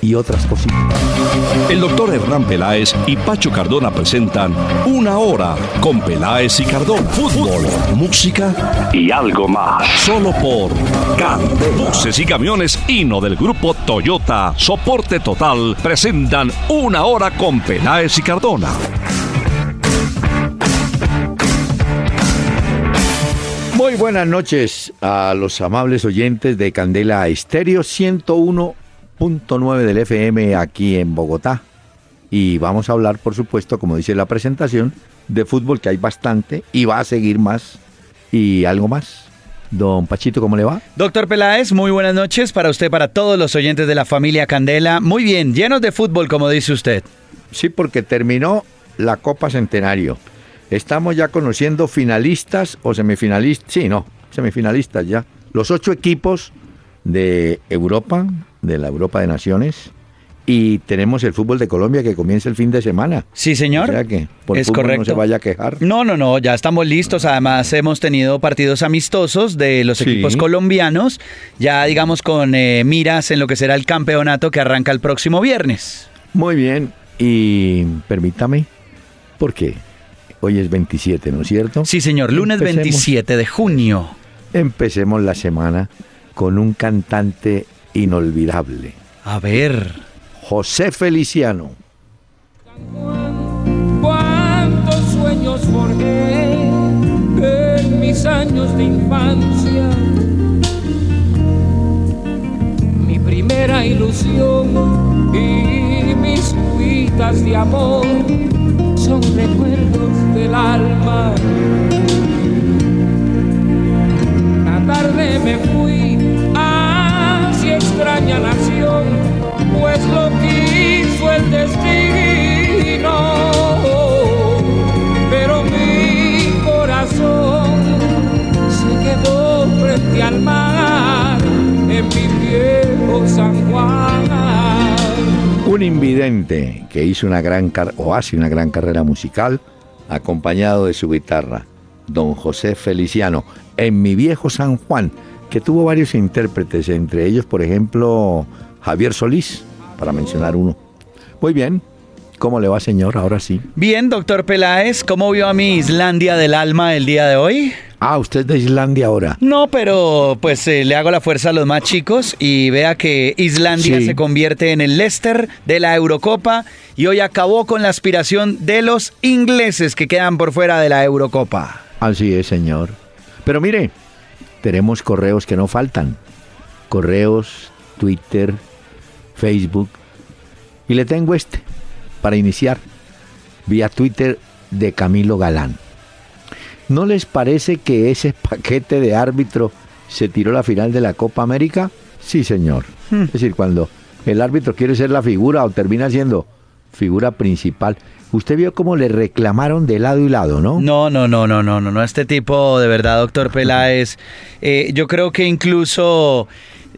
y otras cositas. El doctor Hernán Peláez y Pacho Cardona presentan Una Hora con Peláez y Cardona. Fútbol, música y algo más. Solo por Candela. Buses y camiones Hino del grupo Toyota, soporte total, presentan Una Hora con Peláez y Cardona. Muy buenas noches a los amables oyentes de Candela Estéreo 101 9 del FM aquí en Bogotá. Y vamos a hablar, por supuesto, como dice la presentación, de fútbol, que hay bastante y va a seguir más y algo más. Don Pachito, ¿cómo le va? Doctor Peláez, muy buenas noches para usted, para todos los oyentes de la familia Candela. Muy bien, llenos de fútbol, como dice usted. Sí, porque terminó la Copa Centenario. Estamos ya conociendo finalistas o semifinalistas. Sí, no, semifinalistas ya. Los ocho equipos de Europa, de la Europa de Naciones. Y tenemos el fútbol de Colombia que comienza el fin de semana. Sí, señor. O sea que por es fútbol correcto. no se vaya a quejar. No, no, no, ya estamos listos. Además, hemos tenido partidos amistosos de los Sí. equipos colombianos, ya digamos con eh, miras en lo que será el campeonato que arranca el próximo viernes. Muy bien. Y permítame, porque hoy es 27, ¿no es cierto? Sí, señor, lunes Empecemos. 27 de junio. Empecemos la semana con un cantante inolvidable, A ver. José Feliciano. Cuántos sueños forjé en mis años de infancia. Mi primera ilusión y mis cuitas de amor son recuerdos del alma. Una tarde me fui extraña nación, pues lo quiso el destino. Pero mi corazón se quedó frente al mar en mi viejo San Juan. Un invidente que hizo una gran car- o hace una gran carrera musical acompañado de su guitarra, don José Feliciano, en mi viejo San Juan, que tuvo varios intérpretes, entre ellos, por ejemplo, Javier Solís, para mencionar uno. Muy bien, ¿cómo le va, señor? Ahora sí. Bien, doctor Peláez, ¿cómo vio a mi Islandia del alma el día de hoy? Ah, usted es de Islandia ahora. No, pero pues eh, le hago la fuerza a los más chicos y vea que Islandia Sí. se convierte en el Leicester de la Eurocopa y hoy acabó con la aspiración de los ingleses que quedan por fuera de la Eurocopa. Así es, señor. Pero mire, tenemos correos que no faltan. Correos, Twitter, Facebook. Y le tengo este, para iniciar, vía Twitter de Camilo Galán. ¿No les parece que ese paquete de árbitro se tiró la final de la Copa América? Sí, señor. Es decir, cuando el árbitro quiere ser la figura o termina siendo figura principal. Usted vio cómo le reclamaron de lado y lado, ¿no? No, no, no, no, no, no, no. Este tipo, de verdad, doctor Peláez, eh, yo creo que incluso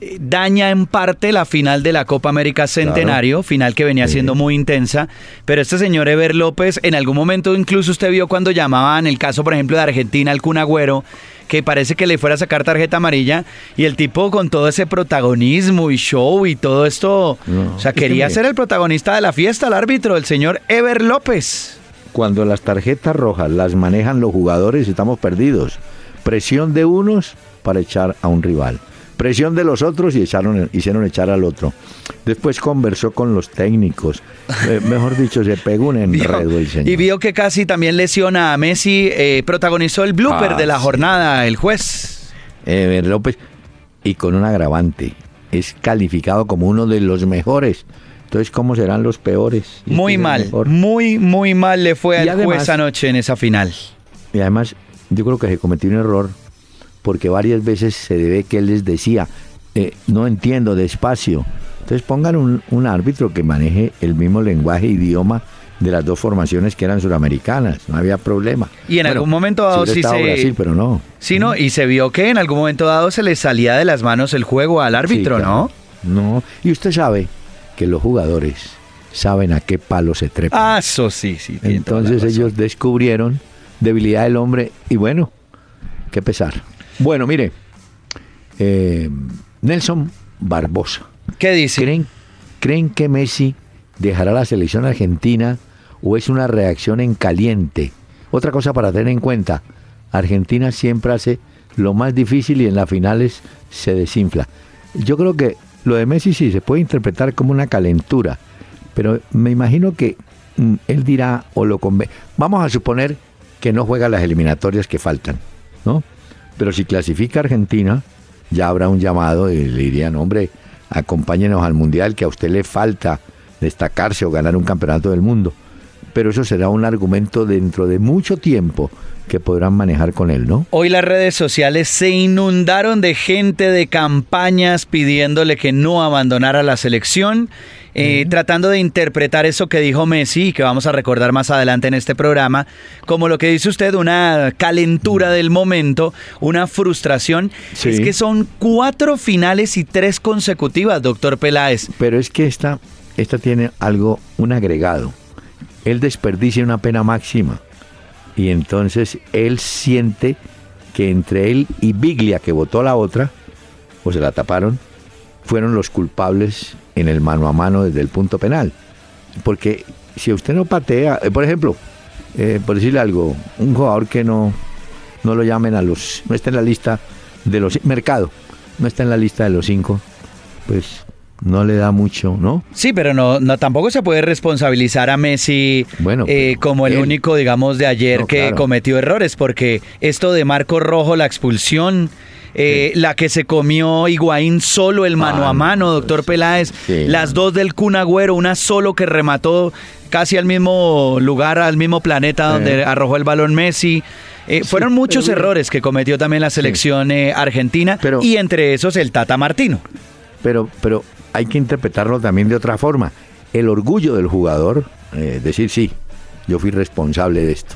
eh, daña en parte la final de la Copa América Centenario, final que venía Sí. siendo muy intensa. Pero este señor Ever López, en algún momento incluso usted vio cuando llamaban el caso, por ejemplo, de Argentina al Kun Agüero, que parece que le fuera a sacar tarjeta amarilla y el tipo con todo ese protagonismo y show y todo esto, No, o sea, es que quería ser el protagonista de la fiesta, el árbitro, el señor Ever López. Cuando las tarjetas rojas las manejan los jugadores, estamos perdidos. Presión de unos para echar a un rival. Presión de los otros y echaron, hicieron echar al otro. Después conversó con los técnicos. Eh, mejor dicho, se pegó un enredo el señor. Y vio que casi también lesiona a Messi. eh, protagonizó el blooper Ah, de la sí. jornada, el juez. Ever López, y con un agravante. Es calificado como uno de los mejores. Entonces, ¿cómo serán los peores? Muy este mal, muy, muy mal le fue Y al juez además- anoche en esa final. Y además, yo creo que se cometió un error, porque varias veces se debe que él les decía, eh, no entiendo, despacio. Entonces pongan un, un árbitro que maneje el mismo lenguaje, idioma de las dos formaciones que eran suramericanas, no había problema. Y en algún momento dado sí se... Brasil, pero no. Sí, no, y se vio que en algún momento dado se le salía de las manos el juego al árbitro, ¿no? No, y usted sabe que los jugadores saben a qué palo se trepan. Ah, eso sí, sí. Entonces ellos descubrieron debilidad del hombre y bueno, qué pesar. Bueno, mire, eh, Nelson Barbosa. ¿Qué dice? ¿Creen, ¿Creen que Messi dejará la selección argentina o es una reacción en caliente? Otra cosa para tener en cuenta, Argentina siempre hace lo más difícil y en las finales se desinfla. Yo creo que lo de Messi sí se puede interpretar como una calentura, pero me imagino que mm, él dirá o lo convence. Vamos a suponer que no juega las eliminatorias que faltan, ¿no? Pero si clasifica Argentina, ya habrá un llamado y le dirían, hombre, acompáñenos al Mundial, que a usted le falta destacarse o ganar un campeonato del mundo. Pero eso será un argumento dentro de mucho tiempo que podrán manejar con él, ¿no? Hoy las redes sociales se inundaron de gente de campañas pidiéndole que no abandonara la selección, eh, tratando de interpretar eso que dijo Messi, que vamos a recordar más adelante en este programa, como lo que dice usted, una calentura del momento, una frustración. Es que son cuatro finales y tres consecutivas, doctor Peláez. Pero es que esta, esta tiene algo, un agregado. Él desperdicia una pena máxima y entonces él siente que entre él y Biglia, que votó la otra, o se la taparon, fueron los culpables en el mano a mano desde el punto penal. Porque si usted no patea, eh, por ejemplo, eh, por decirle algo, un jugador que no, no lo llamen a los, no está en la lista de los, mercado, no está en la lista de los cinco, pues no le da mucho, ¿no? Sí, pero no, no tampoco se puede responsabilizar a Messi bueno, eh, como el único, digamos, de ayer que cometió errores, porque esto de Marco Rojo, la expulsión, eh, la que se comió Higuaín solo el mano a mano, doctor Peláez, las dos del Cunagüero, una solo que remató casi al mismo lugar, al mismo planeta donde arrojó el balón Messi. Eh, fueron muchos errores que cometió también la selección argentina y entre esos el Tata Martino. Pero, pero hay que interpretarlo también de otra forma. El orgullo del jugador, eh, decir, sí, yo fui responsable de esto.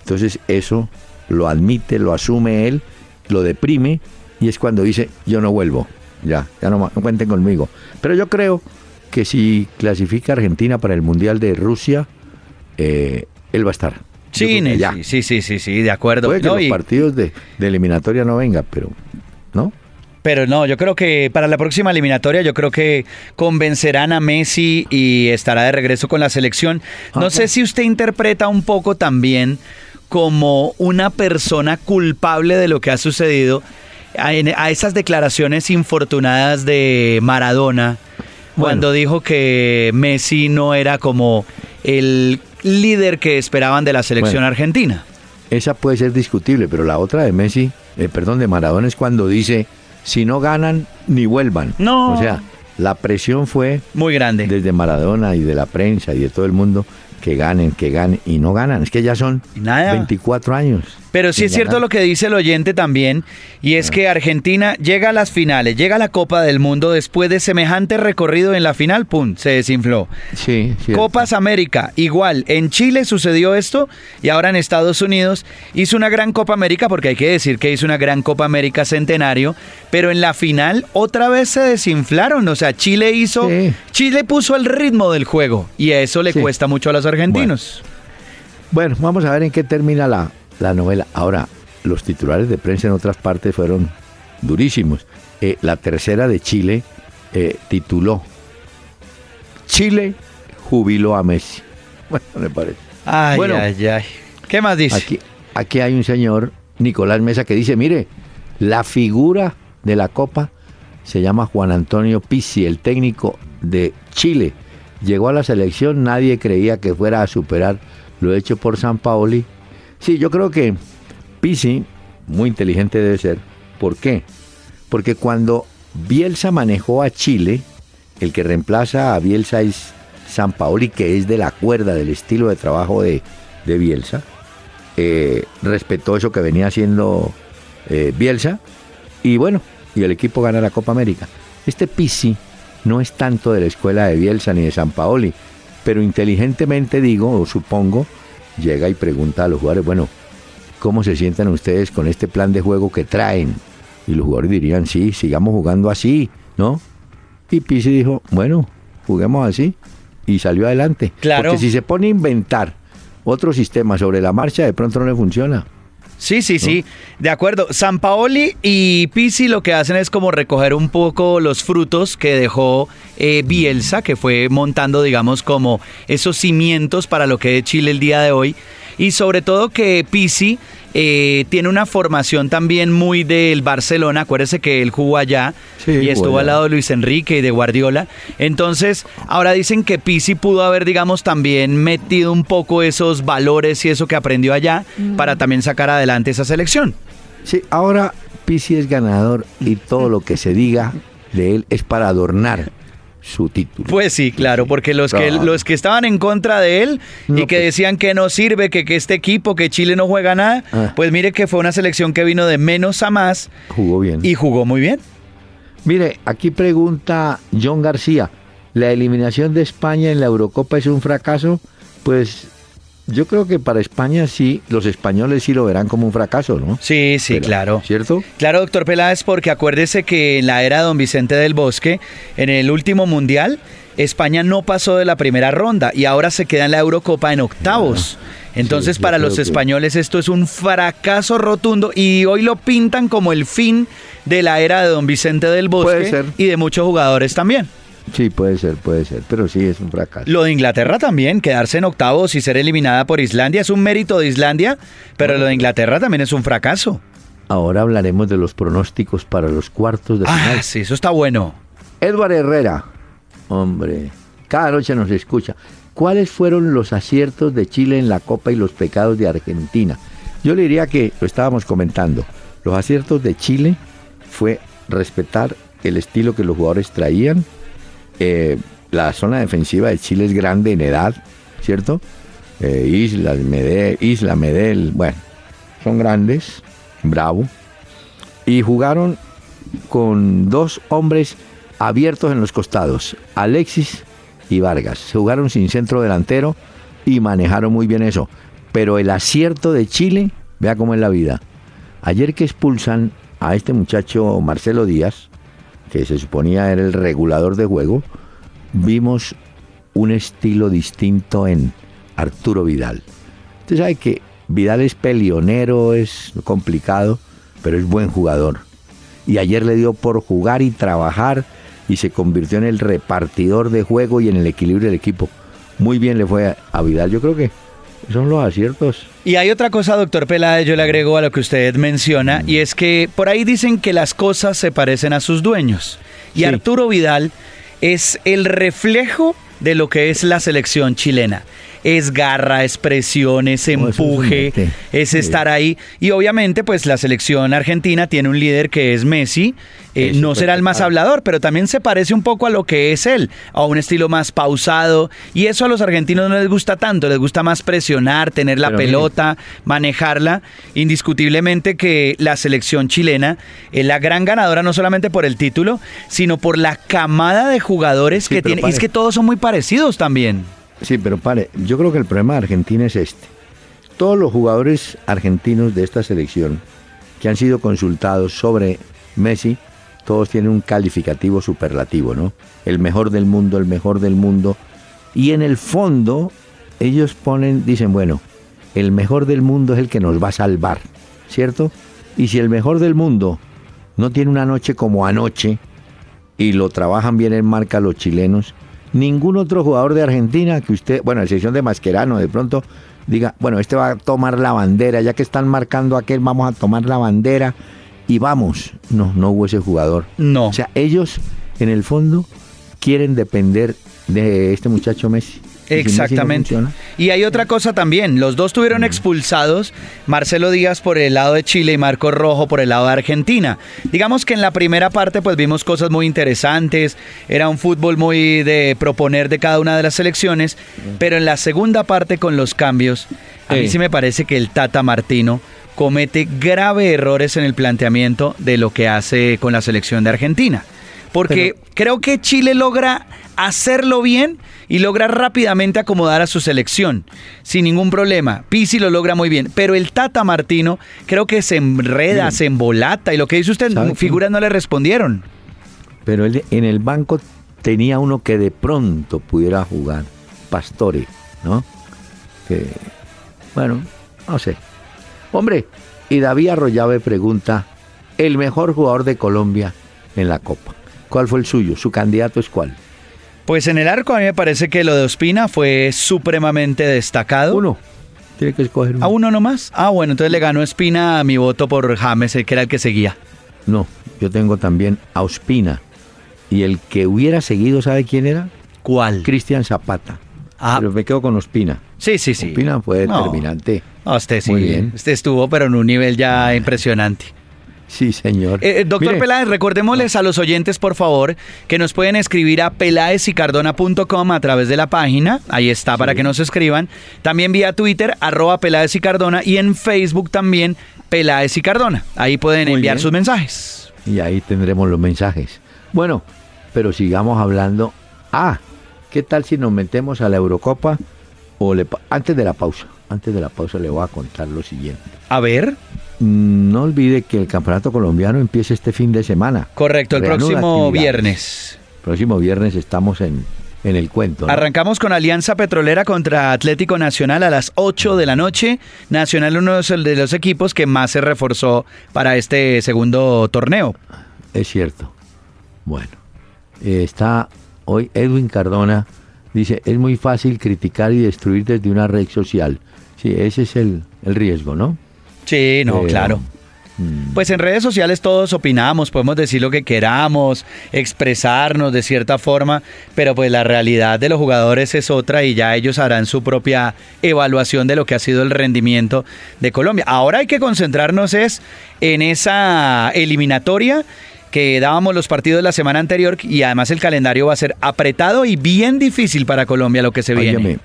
Entonces eso lo admite, lo asume él, lo deprime y es cuando dice, yo no vuelvo, ya, ya no, cuenten conmigo. Pero yo creo que si clasifica Argentina para el Mundial de Rusia, eh, él va a estar. Sí, sí, sí, sí, sí, de acuerdo. Puede que los partidos de, de eliminatoria no venga, pero, ¿no? Pero no, yo creo que para la próxima eliminatoria yo creo que convencerán a Messi y estará de regreso con la selección. No sé si usted interpreta un poco también como una persona culpable de lo que ha sucedido a, esas declaraciones infortunadas de Maradona cuando dijo que Messi no era como el líder que esperaban de la selección argentina. Esa puede ser discutible, pero la otra de Messi, eh, perdón, de Maradona es cuando dice si no ganan, ni vuelvan. No. O sea, la presión fue muy grande. Desde Maradona y de la prensa y de todo el mundo que ganen, que ganen y no ganan. Es que ya son 24 años. Pero sí es cierto lo que dice el oyente también, y es que Argentina llega a las finales, llega a la Copa del Mundo después de semejante recorrido en la final, ¡pum! Se desinfló. Sí, Copas América, igual. En Chile sucedió esto y ahora en Estados Unidos hizo una gran Copa América, porque hay que decir que hizo una gran Copa América centenario, pero en la final otra vez se desinflaron. O sea, Chile hizo. Chile puso el ritmo del juego y eso le cuesta mucho a los argentinos. bueno, vamos a ver en qué termina la, la novela. Ahora, los titulares de prensa en otras partes fueron durísimos. Eh, la tercera de Chile eh, tituló Chile jubiló a Messi. Bueno, me parece. Ay, bueno, ay, ay. ¿Qué más dice? Aquí, aquí hay un señor, Nicolás Mesa, que dice, mire, la figura de la Copa se llama Juan Antonio Pizzi, el técnico de Chile. Llegó a la selección, nadie creía que fuera a superar lo hecho por San Paoli Sí, yo creo que Pisi, muy inteligente debe ser. ¿Por qué? Porque cuando Bielsa manejó a Chile, el que reemplaza a Bielsa es San Paoli, que es de la cuerda del estilo de trabajo de, Bielsa. Eh, respetó eso que venía haciendo eh, Bielsa. Y bueno, y el equipo gana la Copa América. Este Pisi no es tanto de la escuela de Bielsa ni de San Paoli. pero inteligentemente digo, o supongo, llega y pregunta a los jugadores, bueno, ¿cómo se sientan ustedes con este plan de juego que traen? Y los jugadores dirían, sí, sigamos jugando así, ¿no? Y Pisi dijo, bueno, juguemos así. Y salió adelante. Claro. Porque si se pone a inventar otro sistema sobre la marcha, de pronto no le funciona. Sí, sí, sí, de acuerdo. San Paoli y Pisi lo que hacen es como recoger un poco los frutos que dejó eh, Bielsa, que fue montando, digamos, como esos cimientos para lo que es Chile el día de hoy. Y sobre todo que Pisi eh, tiene una formación también muy del Barcelona. Acuérdese que él jugó allá Sí, y estuvo al lado de Luis Enrique y de Guardiola. Entonces, ahora dicen que Pisi pudo haber, digamos, también metido un poco esos valores y eso que aprendió allá para también sacar adelante esa selección. Sí, ahora Pisi es ganador y todo lo que se diga de él es para adornar su título. Pues sí, claro, porque los que los que estaban en contra de él y que pues- decían que no sirve, que, que este equipo, que Chile no juega nada, Ah. pues mire que fue una selección que vino de menos a más Jugó bien. y jugó muy bien. Mire, aquí pregunta John García, ¿la eliminación de España en la Eurocopa es un fracaso? Pues yo creo que para España sí, los españoles sí lo verán como un fracaso, ¿no? Sí, sí, Pero, claro. ¿Cierto? Claro, doctor Peláez, porque acuérdese que en la era de don Vicente del Bosque, en el último mundial, España no pasó de la primera ronda y ahora se queda en la Eurocopa en octavos. Entonces, yo para los que- españoles esto es un fracaso rotundo y hoy lo pintan como el fin de la era de don Vicente del Bosque y de muchos jugadores también. Sí, puede ser, puede ser, pero sí es un fracaso. Lo de Inglaterra también, quedarse en octavos y ser eliminada por Islandia es un mérito de Islandia, pero lo de Inglaterra también es un fracaso. Ahora hablaremos de los pronósticos para los cuartos de final. Ah, sí, eso está bueno. Edward Herrera, hombre, cada noche nos escucha. ¿Cuáles fueron los aciertos de Chile en la Copa y los pecados de Argentina? Yo le diría que lo estábamos comentando. Los aciertos de Chile fue respetar el estilo que los jugadores traían. La zona defensiva de Chile es grande en edad, ¿cierto? Eh, Isla, Medel, bueno, son grandes, bravo. Y jugaron con dos hombres abiertos en los costados, Alexis y Vargas. Se jugaron sin centro delantero y manejaron muy bien eso. Pero el acierto de Chile, vea cómo es la vida. Ayer que expulsan a este muchacho Marcelo Díaz, que se suponía era el regulador de juego, vimos un estilo distinto en Arturo Vidal. Usted sabe que Vidal es pelionero, es complicado, pero es buen jugador. Y ayer le dio por jugar y trabajar y se convirtió en el repartidor de juego y en el equilibrio del equipo. Muy bien le fue a, Vidal. Yo creo que son los aciertos. Y hay otra cosa, doctor Peláez, yo le agrego a lo que usted menciona, y es que por ahí dicen que las cosas se parecen a sus dueños. Y Sí. Arturo Vidal es el reflejo de lo que es la selección chilena. Es garra, es presión, es No, empuje, es estar ahí. Y obviamente, pues la selección argentina tiene un líder que es Messi. Eh, no será el más hablador, pero también se parece un poco a lo que es él, a un estilo más pausado. Y eso a los argentinos no les gusta tanto, les gusta más presionar, tener la Pero mire. pelota, manejarla. Indiscutiblemente que la selección chilena es la gran ganadora, no solamente por el título, sino por la camada de jugadores Sí, que tiene. Y es que todos son muy parecidos también. Sí, pero pare, yo creo que el problema de Argentina es este. Todos los jugadores argentinos de esta selección que han sido consultados sobre Messi, todos tienen un calificativo superlativo, ¿no? El mejor del mundo, el mejor del mundo. Y en el fondo, ellos ponen, dicen, bueno, el mejor del mundo es el que nos va a salvar, ¿cierto? Y si el mejor del mundo no tiene una noche como anoche, y lo trabajan bien en marca los chilenos. Ningún otro jugador de Argentina que usted, bueno, a excepción de Mascherano, de pronto diga, bueno, este va a tomar la bandera, ya que están marcando a aquel, vamos a tomar la bandera y vamos. No, no hubo ese jugador. No. O sea, ellos en el fondo quieren depender de este muchacho Messi. Exactamente. Y hay otra cosa también, los dos tuvieron expulsados, Marcelo Díaz por el lado de Chile y Marco Rojo por el lado de Argentina. Digamos que en la primera parte pues vimos cosas muy interesantes, era un fútbol muy de proponer de cada una de las selecciones, pero en la segunda parte con los cambios, a mí Sí. sí me parece que el Tata Martino comete grave errores en el planteamiento de lo que hace con la selección de Argentina. Porque creo que Chile logra hacerlo bien y logra rápidamente acomodar a su selección sin ningún problema. Pisi lo logra muy bien, pero el Tata Martino creo que se enreda, se embolata y lo que dice usted, figuras no le respondieron. Pero él en el banco tenía uno que de pronto pudiera jugar, Pastore, ¿no? Que, bueno, no sé. Hombre, y David Arroyave pregunta, el mejor jugador de Colombia en la Copa. ¿Cuál fue el suyo? ¿Su candidato es cuál? Pues en el arco a mí me parece que lo de Ospina fue supremamente destacado. Uno. Tiene que escoger uno. ¿A uno nomás? Ah, bueno, entonces le ganó Espina mi voto por James, que era el que seguía. No, yo tengo también a Ospina. Y el que hubiera seguido, ¿sabe quién era? ¿Cuál? Cristian Zapata. Ah. Pero me quedo con Ospina. Sí, sí, sí. Ospina fue determinante. No, usted sí. Muy bien. Usted estuvo, pero en un nivel ya impresionante. Sí, señor. Eh, eh, doctor Peláez, recordémosles a los oyentes, por favor, que nos pueden escribir a peláezicardona.com a través de la página. Ahí está para que nos escriban. También vía Twitter, arroba Peláez y Cardona. Y en Facebook también, Peláez y Cardona. Ahí pueden enviar sus mensajes. Y ahí tendremos los mensajes. Bueno, pero sigamos hablando. Ah, ¿qué tal si nos metemos a la Eurocopa? O antes de la pausa, antes de la pausa le voy a contar lo siguiente. A ver. No olvide que el campeonato colombiano empieza este fin de semana. Correcto, el próximo viernes. Próximo viernes estamos en, en el cuento. Arrancamos con Alianza Petrolera contra Atlético Nacional a las 8 de la noche. Nacional uno de los equipos que más se reforzó para este segundo torneo. Es cierto. Bueno, eh, está hoy Edwin Cardona, dice, es muy fácil criticar y destruir desde una red social. Sí, ese es el, el riesgo, ¿no? Sí, no, claro. Mm. Pues en redes sociales todos opinamos, podemos decir lo que queramos, expresarnos de cierta forma, pero pues la realidad de los jugadores es otra y ya ellos harán su propia evaluación de lo que ha sido el rendimiento de Colombia. Ahora hay que concentrarnos es en esa eliminatoria que dábamos los partidos la semana anterior y además el calendario va a ser apretado y bien difícil para Colombia lo que se viene.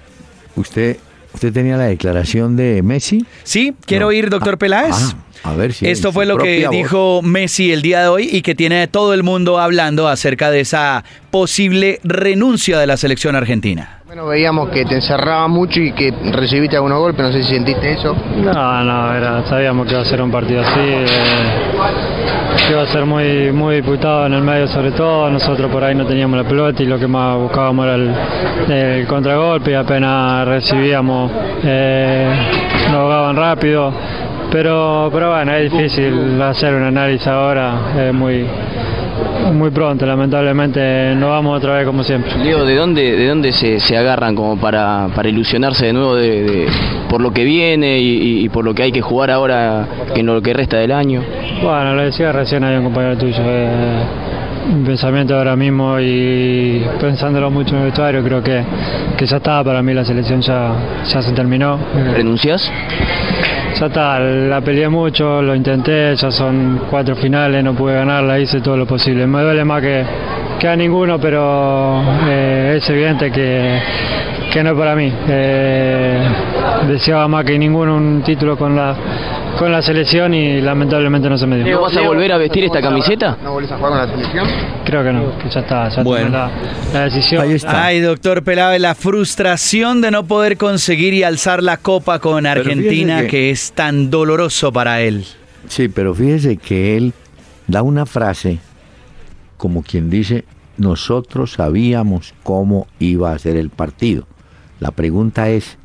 Usted ¿Usted tenía la declaración de Messi? Sí, quiero ir, doctor ah, Peláez. Ah, a ver si Esto fue lo que dijo Messi el día de hoy y que tiene todo el mundo hablando acerca de esa posible renuncia de la selección argentina. Bueno, veíamos que te encerraba mucho y que recibiste algunos golpes, no sé si sentiste eso. No, no, era, sabíamos que iba a ser un partido así, eh, que iba a ser muy, muy disputado en el medio sobre todo, nosotros por ahí no teníamos la pelota y lo que más buscábamos era el, contragolpe apenas recibíamos eh, nos ahogaban rápido, pero, pero bueno, es difícil hacer un análisis ahora, es muy muy pronto, lamentablemente no vamos otra vez como siempre. Diego, ¿de dónde, de dónde se, se agarran como para, para ilusionarse de nuevo de, por lo que viene y, por lo que hay que jugar ahora en lo que resta del año? Bueno, lo decía recién hay un compañero tuyo. Eh, un pensamiento ahora mismo y pensándolo mucho en el vestuario, creo que, que ya estaba para mí la selección ya, ya se terminó. ¿Renuncias? ya está, la peleé mucho, lo intenté, ya son cuatro finales, no pude ganarla, hice todo lo posible. Me duele más que, que a ninguno, pero eh, es evidente que, que no es para mí. Eh, deseaba más que ninguno un título con la con la selección y lamentablemente no se me dio. ¿No vas a volver a vestir esta camiseta? ¿No volvés a jugar con la selección? Creo que no, que ya está, ya bueno. la, la, decisión. Ahí está. Ay, doctor Pelave, la frustración de no poder conseguir y alzar la copa con Argentina que... es tan doloroso para él. Sí, pero fíjese que él da una frase como quien dice, nosotros sabíamos cómo iba a ser el partido. La pregunta es,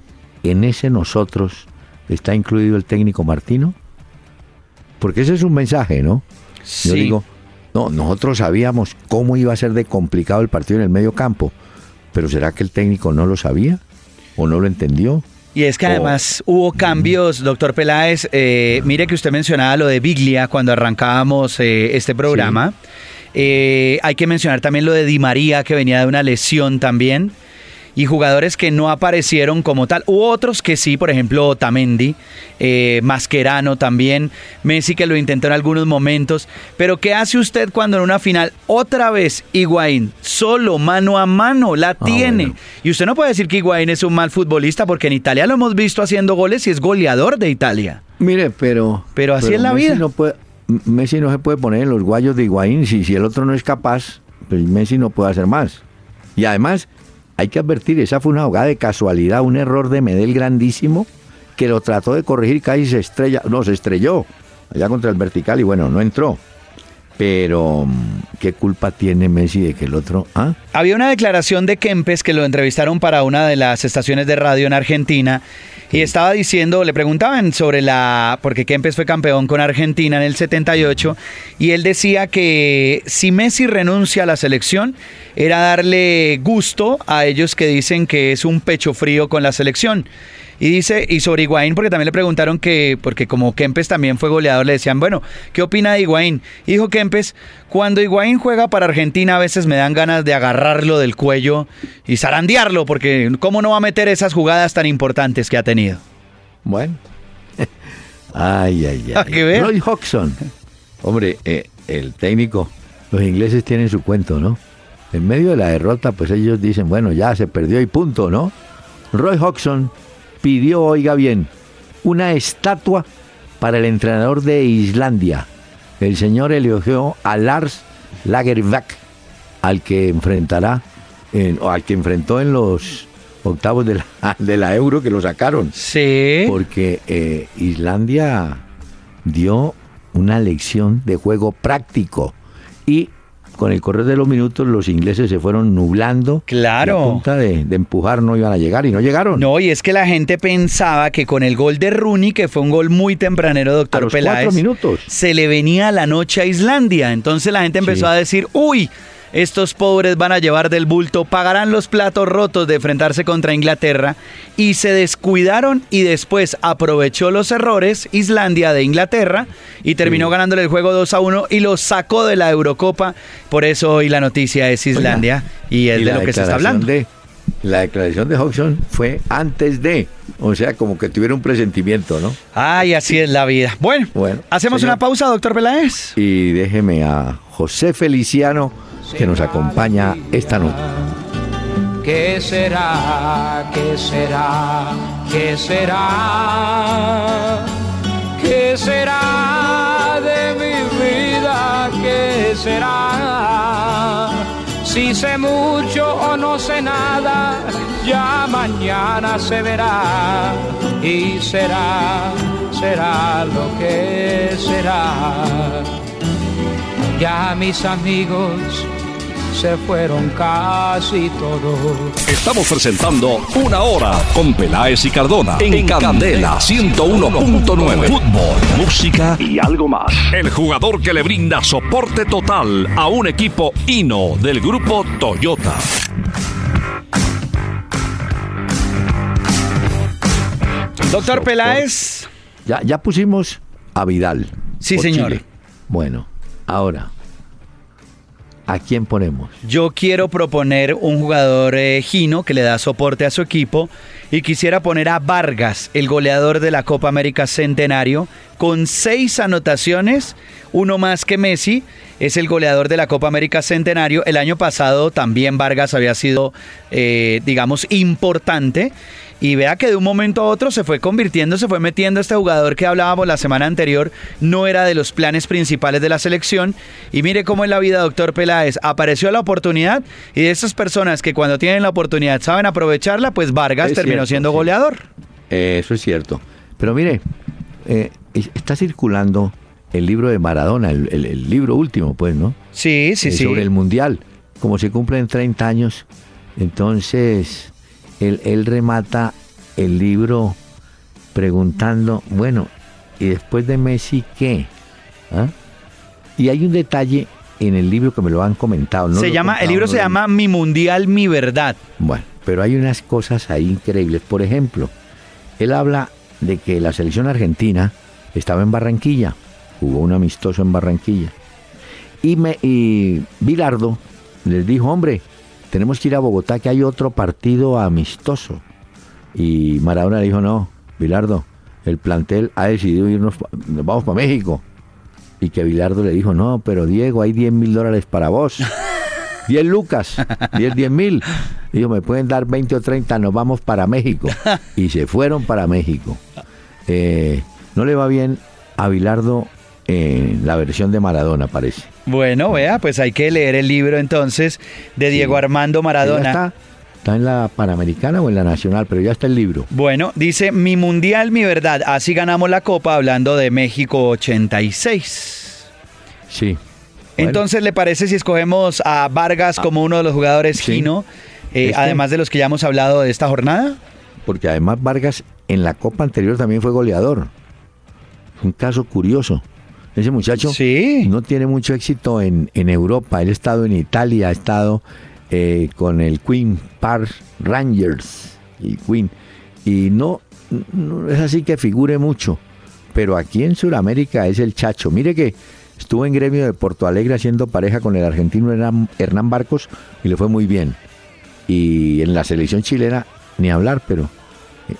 en ese nosotros está incluido el técnico Martino? Porque ese es un mensaje, ¿no? Yo digo, no, nosotros sabíamos cómo iba a ser de complicado el partido en el medio campo, pero ¿será que el técnico no lo sabía o no lo entendió? Y es que además hubo cambios, doctor Peláez. Eh, mire que usted mencionaba lo de Biglia cuando arrancábamos eh, este programa. Eh, hay que mencionar también lo de Di María, que venía de una lesión también y jugadores que no aparecieron como tal. Hubo otros que sí, por ejemplo, Otamendi, eh, Mascherano también, Messi que lo intentó en algunos momentos. Pero ¿qué hace usted cuando en una final otra vez Higuaín, solo, mano a mano, la ah, tiene? Y usted no puede decir que Higuaín es un mal futbolista porque en Italia lo hemos visto haciendo goles y es goleador de Italia. Mire, pero... Pero así es la vida. No puede, Messi no se puede poner en los guayos de Higuaín si, si el otro no es capaz pues Messi no puede hacer más. Y además, hay que advertir, esa fue una jugada de casualidad, un error de Medel grandísimo, que lo trató de corregir, casi se estrella, no, se estrelló allá contra el vertical y bueno, no entró. Pero, ¿qué culpa tiene Messi de que el otro... ¿ah? Había una declaración de Kempes que lo entrevistaron para una de las estaciones de radio en Argentina y estaba diciendo, le preguntaban sobre la, porque Kempes fue campeón con Argentina en el 78 y él decía que si Messi renuncia a la selección era darle gusto a ellos que dicen que es un pecho frío con la selección. Y dice, y sobre Higuaín, porque también le preguntaron que, porque como Kempes también fue goleador, le decían, bueno, ¿qué opina de Higuaín? Y dijo Kempes, cuando Higuaín juega para Argentina a veces me dan ganas de agarrarlo del cuello y zarandearlo, porque ¿cómo no va a meter esas jugadas tan importantes que ha tenido? Bueno. ay, ay, ay. ¿Qué Roy Hodgson. Hombre, eh, el técnico, los ingleses tienen su cuento, ¿no? En medio de la derrota, pues ellos dicen, bueno, ya se perdió y punto, ¿no? Roy Hodgson pidió, oiga bien, una estatua para el entrenador de Islandia. El señor elogió a Lars Lagerback, al que enfrentará, o al que enfrentó en los octavos de la, de la Euro, que lo sacaron. Sí. Porque eh, Islandia dio una lección de juego práctico y con el correr de los minutos los ingleses se fueron nublando. Claro. Y a punta de, de, empujar no iban a llegar y no llegaron. No, y es que la gente pensaba que con el gol de Rooney, que fue un gol muy tempranero, doctor a los Peláez, cuatro minutos. se le venía la noche a Islandia. Entonces la gente empezó Sí. a decir, uy, estos pobres van a llevar del bulto, pagarán los platos rotos de enfrentarse contra Inglaterra y se descuidaron y después aprovechó los errores Islandia de Inglaterra y terminó Sí. ganándole el juego 2 a 1 y lo sacó de la Eurocopa. Por eso hoy la noticia es Islandia y es Y de lo que se está hablando. de- la declaración de Hodgson fue antes de, o sea, como que tuviera un presentimiento, ¿no? Ay, así es la vida. Bueno, Bueno, hacemos señor. una pausa, doctor Peláez. Y déjeme a José Feliciano que nos acompaña esta noche. ¿Qué será? ¿Qué será? ¿Qué será? ¿Qué será de mi vida? ¿Qué será? Si sé mucho o no sé nada, ya mañana se verá y será, será lo que será. Ya mis amigos se fueron casi todos. Estamos presentando Una Hora con Peláez y Cardona en, Candela 101.9. Fútbol, música y algo más. El jugador que le brinda soporte total a un equipo hino del grupo Toyota. Doctor. Peláez. Ya, ya pusimos a Vidal. Sí, señor. Chile. Bueno, ahora, ¿a quién ponemos? Yo quiero proponer un jugador eh, gino que le da soporte a su equipo y quisiera poner a Vargas, el goleador de la Copa América Centenario, con seis anotaciones, uno más que Messi. Es el goleador de la Copa América Centenario. El año pasado también Vargas había sido, eh, digamos, importante. Y vea que de un momento a otro se fue convirtiendo, se fue metiendo este jugador que hablábamos la semana anterior, no era de los planes principales de la selección. Y mire cómo en la vida, doctor Peláez, apareció la oportunidad y de esas personas que cuando tienen la oportunidad saben aprovecharla, pues Vargas Es terminó cierto, siendo goleador. Eso es cierto. Pero mire, eh, está circulando el libro de Maradona, el, el- el libro último, pues, ¿no? Sí, sí, Eh, sí. Sobre el Mundial. Como se cumplen 30 años, entonces él, él remata el libro preguntando, bueno, ¿y después de Messi qué? ¿Ah? Y hay un detalle en el libro que me lo han comentado. no se llama, el libro no se llama Mi Mundial, Mi Verdad. bueno, pero hay unas cosas ahí increíbles. Por ejemplo, él habla de que la selección argentina estaba en Barranquilla, jugó un amistoso en Barranquilla. Y, me, y Bilardo les dijo, hombre, tenemos que ir a Bogotá que hay otro partido amistoso. Y Maradona le dijo, no, Bilardo, el plantel ha decidido irnos, nos vamos para México. Y que Bilardo le dijo, no, pero Diego, hay 10 mil dólares para vos. 10 lucas, 10, 10 mil. Dijo, me pueden dar 20 o 30, nos vamos para México. Y se fueron para México. Eh, no le va bien a Bilardo eh, la versión de Maradona, parece. Bueno, vea, pues hay que leer el libro entonces de Diego Armando Maradona. Está, está, en la Panamericana o en la Nacional, pero ya está el libro. Bueno, dice Mi Mundial, mi verdad. Así ganamos la Copa hablando de México 86. Sí. Entonces, ¿le parece si escogemos a Vargas ah, como uno de los jugadores Gino, eh, además de los que ya hemos hablado de esta jornada? Porque además Vargas en la Copa anterior también fue goleador. Un caso curioso. Ese muchacho no tiene mucho éxito en, en, Europa. Él ha estado en Italia, ha estado eh, con el Queen Park Rangers y Queen. Y no, no, es así que figure mucho. Pero aquí en Sudamérica es el chacho. Mire que estuvo en gremio de Porto Alegre haciendo pareja con el argentino Hernán Barcos y le fue muy bien. Y en la selección chilena, ni hablar, pero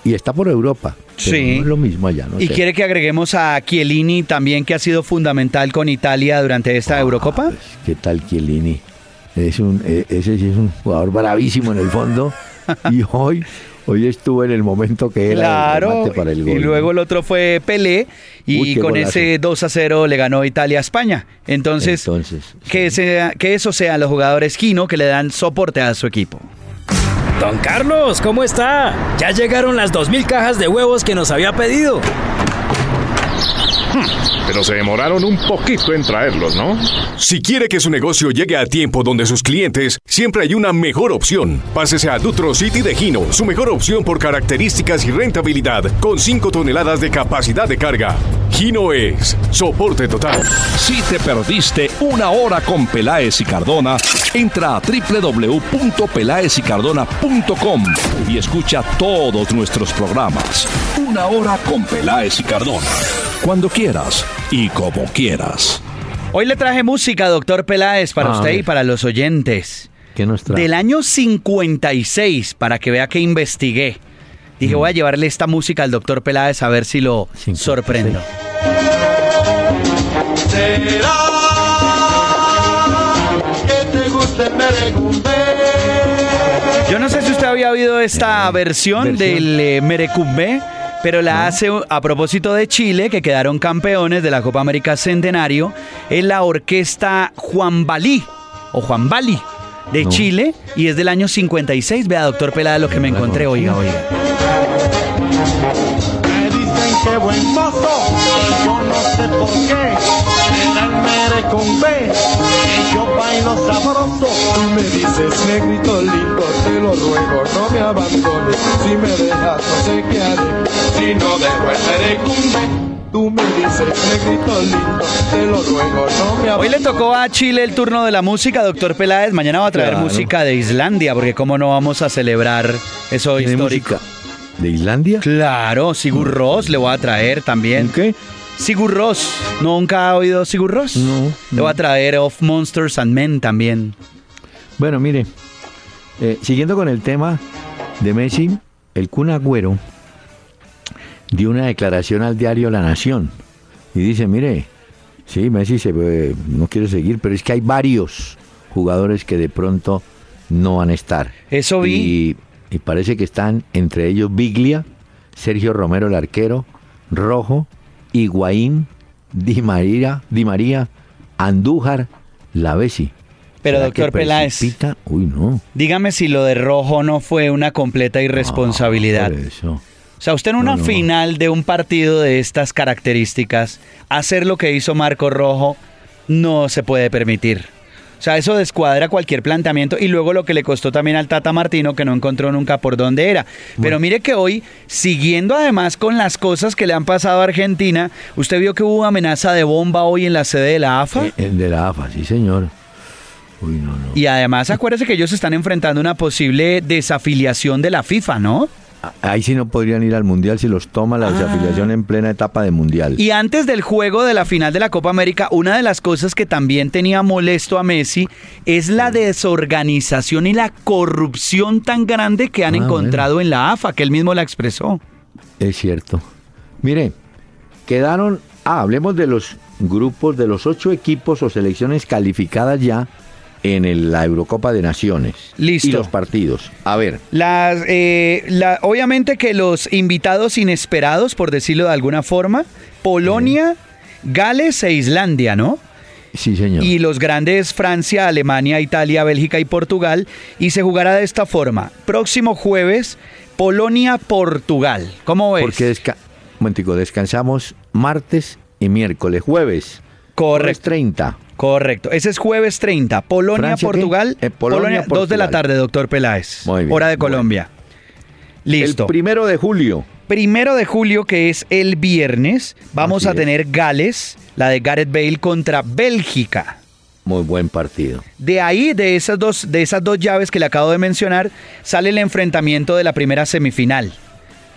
y está por Europa. Sí. es lo mismo allá. ¿Y quiere que agreguemos a Chiellini también, que ha sido fundamental con Italia durante esta ah, Eurocopa? Pues, ¿Qué tal Chiellini? Es un, e, ese sí es un jugador bravísimo en el fondo. y hoy, hoy estuvo en el momento que era claro, el para el gol. Y luego el otro fue Pelé y con ese 2 a 0 le ganó Italia a España. Entonces, que, sea, que eso sean los jugadores Kino que le dan soporte a su equipo. Don Carlos, ¿cómo está? Ya llegaron las 2.000 cajas de huevos que nos había pedido. Pero se demoraron un poquito en traerlos, ¿no? Si quiere que su negocio llegue a tiempo donde sus clientes, siempre hay una mejor opción. Pásese a Dutro City de Gino, su mejor opción por características y rentabilidad, con 5 toneladas de capacidad de carga. Gino es soporte total. Si te perdiste una hora con Peláez y Cardona, entra a www.pelaezicardona.com y escucha todos nuestros programas. Una hora con Peláez y Cardona. Cuando quieras y como quieras. Hoy le traje música, doctor Peláez, para usted y para los oyentes. ¿Qué nos trae? Del año 56, para que vea que investigué. Dije, voy a llevarle esta música al doctor Peláez a ver si lo sorprendo. Yo no sé si usted había oído esta versión, del eh, Merecumbe, pero la hace a propósito de Chile, que quedaron campeones de la Copa América Centenario, en la orquesta Juan Balí, o Juan Bali, de Chile, y es del año 56. Vea, doctor Pelada, lo que me encontré, oiga, oiga qué buen mozo. Yo no sé por qué, con B. Yo bailo sabroso. Tú me dices, negrito lindo, te lo ruego, no me abandones. Si me dejas, no sé qué haré. Si no dejo el con Tú me dices, negrito lindo, te lo ruego, no me Hoy le tocó a Chile el turno de la música, doctor Peláez. Mañana va a traer música de Islandia, porque cómo no vamos a celebrar eso histórico. ¿De Islandia? Claro, Sigur Ross le voy a traer también. ¿Qué? Sigur Ross. ¿Nunca ha oído Sigur Ross? No, Le voy a traer Of Monsters and Men también. Bueno, mire, eh, siguiendo con el tema de Messi, el Kun Agüero dio una declaración al diario La Nación y dice, mire, sí, Messi se, no quiere seguir, pero es que hay varios jugadores que de pronto no van a estar. Eso vi y parece que están entre ellos Biglia, Sergio Romero el arquero, Rojo, Higuaín, Di María, Di María Andújar, Lavesi. Pero doctor Peláez, uy no. Dígame si lo de Rojo no fue una completa irresponsabilidad. eso. O sea, usted en una final de un partido de estas características, hacer lo que hizo Marco Rojo no se puede permitir. O sea, eso descuadra cualquier planteamiento y luego lo que le costó también al Tata Martino que no encontró nunca por dónde era. Pero mire que hoy, siguiendo además con las cosas que le han pasado a Argentina, usted vio que hubo amenaza de bomba hoy en la sede de la AFA. Eh, de la AFA, sí señor. Uy, no, no. Y además acuérdese que ellos están enfrentando una posible desafiliación de la FIFA, ¿no? Ahí sí no podrían ir al Mundial si los toma la desafiliación ah. en plena etapa de Mundial. Y antes del juego de la final de la Copa América, una de las cosas que también tenía molesto a Messi es la desorganización y la corrupción tan grande que han ah, encontrado en la AFA, que él mismo la expresó. Es cierto. Mire, quedaron... Ah, hablemos de los grupos, de los ocho equipos o selecciones calificadas ya en la Eurocopa de Naciones. Listo. Y los partidos. A ver. Las, eh, obviamente que los invitados inesperados, por decirlo de alguna forma, Polonia, Gales e Islandia, ¿no? Sí, señor. Y los grandes Francia, Alemania, Italia, Bélgica y Portugal. Y se jugará de esta forma. Próximo jueves, Polonia-Portugal. ¿Cómo ves? Porque desca momentico, descansamos martes y miércoles. Jueves. Correcto. Jueves 30. Correcto. Ese es jueves 30. Polonia-Portugal. ¿Qué? Eh, Polonia, 2 de la Portugal. tarde, doctor Peláez. Muy bien, Hora de. Colombia. Listo. El primero de julio. Primero de julio, que es el viernes, vamos Así a es. tener Gales, la de Gareth Bale contra Bélgica. Muy buen partido. De ahí, de esas dos, de esas dos llaves que le acabo de mencionar, sale el enfrentamiento de la primera semifinal.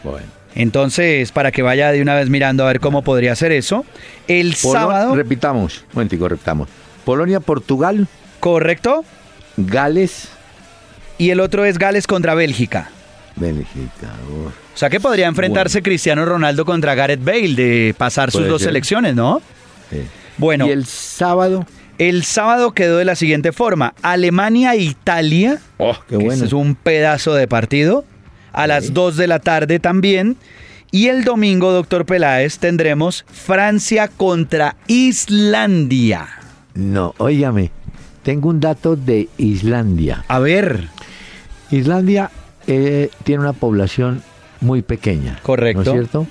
Bueno. Entonces, para que vaya de una vez mirando a ver cómo podría ser eso. El Polo- sábado, Repitamos. Un momentico, repitamos. Polonia, Portugal, correcto, Gales, y el otro es Gales contra Bélgica. Bélgica. Uf. O sea que podría enfrentarse Cristiano Ronaldo contra Gareth Bale de pasar sus dos ser. selecciones, ¿no? Sí. Bueno, Y el sábado. el sábado quedó de la siguiente forma: Alemania e Italia. Oh, qué bueno. es un pedazo de partido. A las 2 de la tarde también. Y el domingo, doctor Peláez, tendremos Francia contra Islandia. No, óigame. Tengo un dato de Islandia. A ver, Islandia eh, tiene una población muy pequeña. Correcto. ¿No es cierto?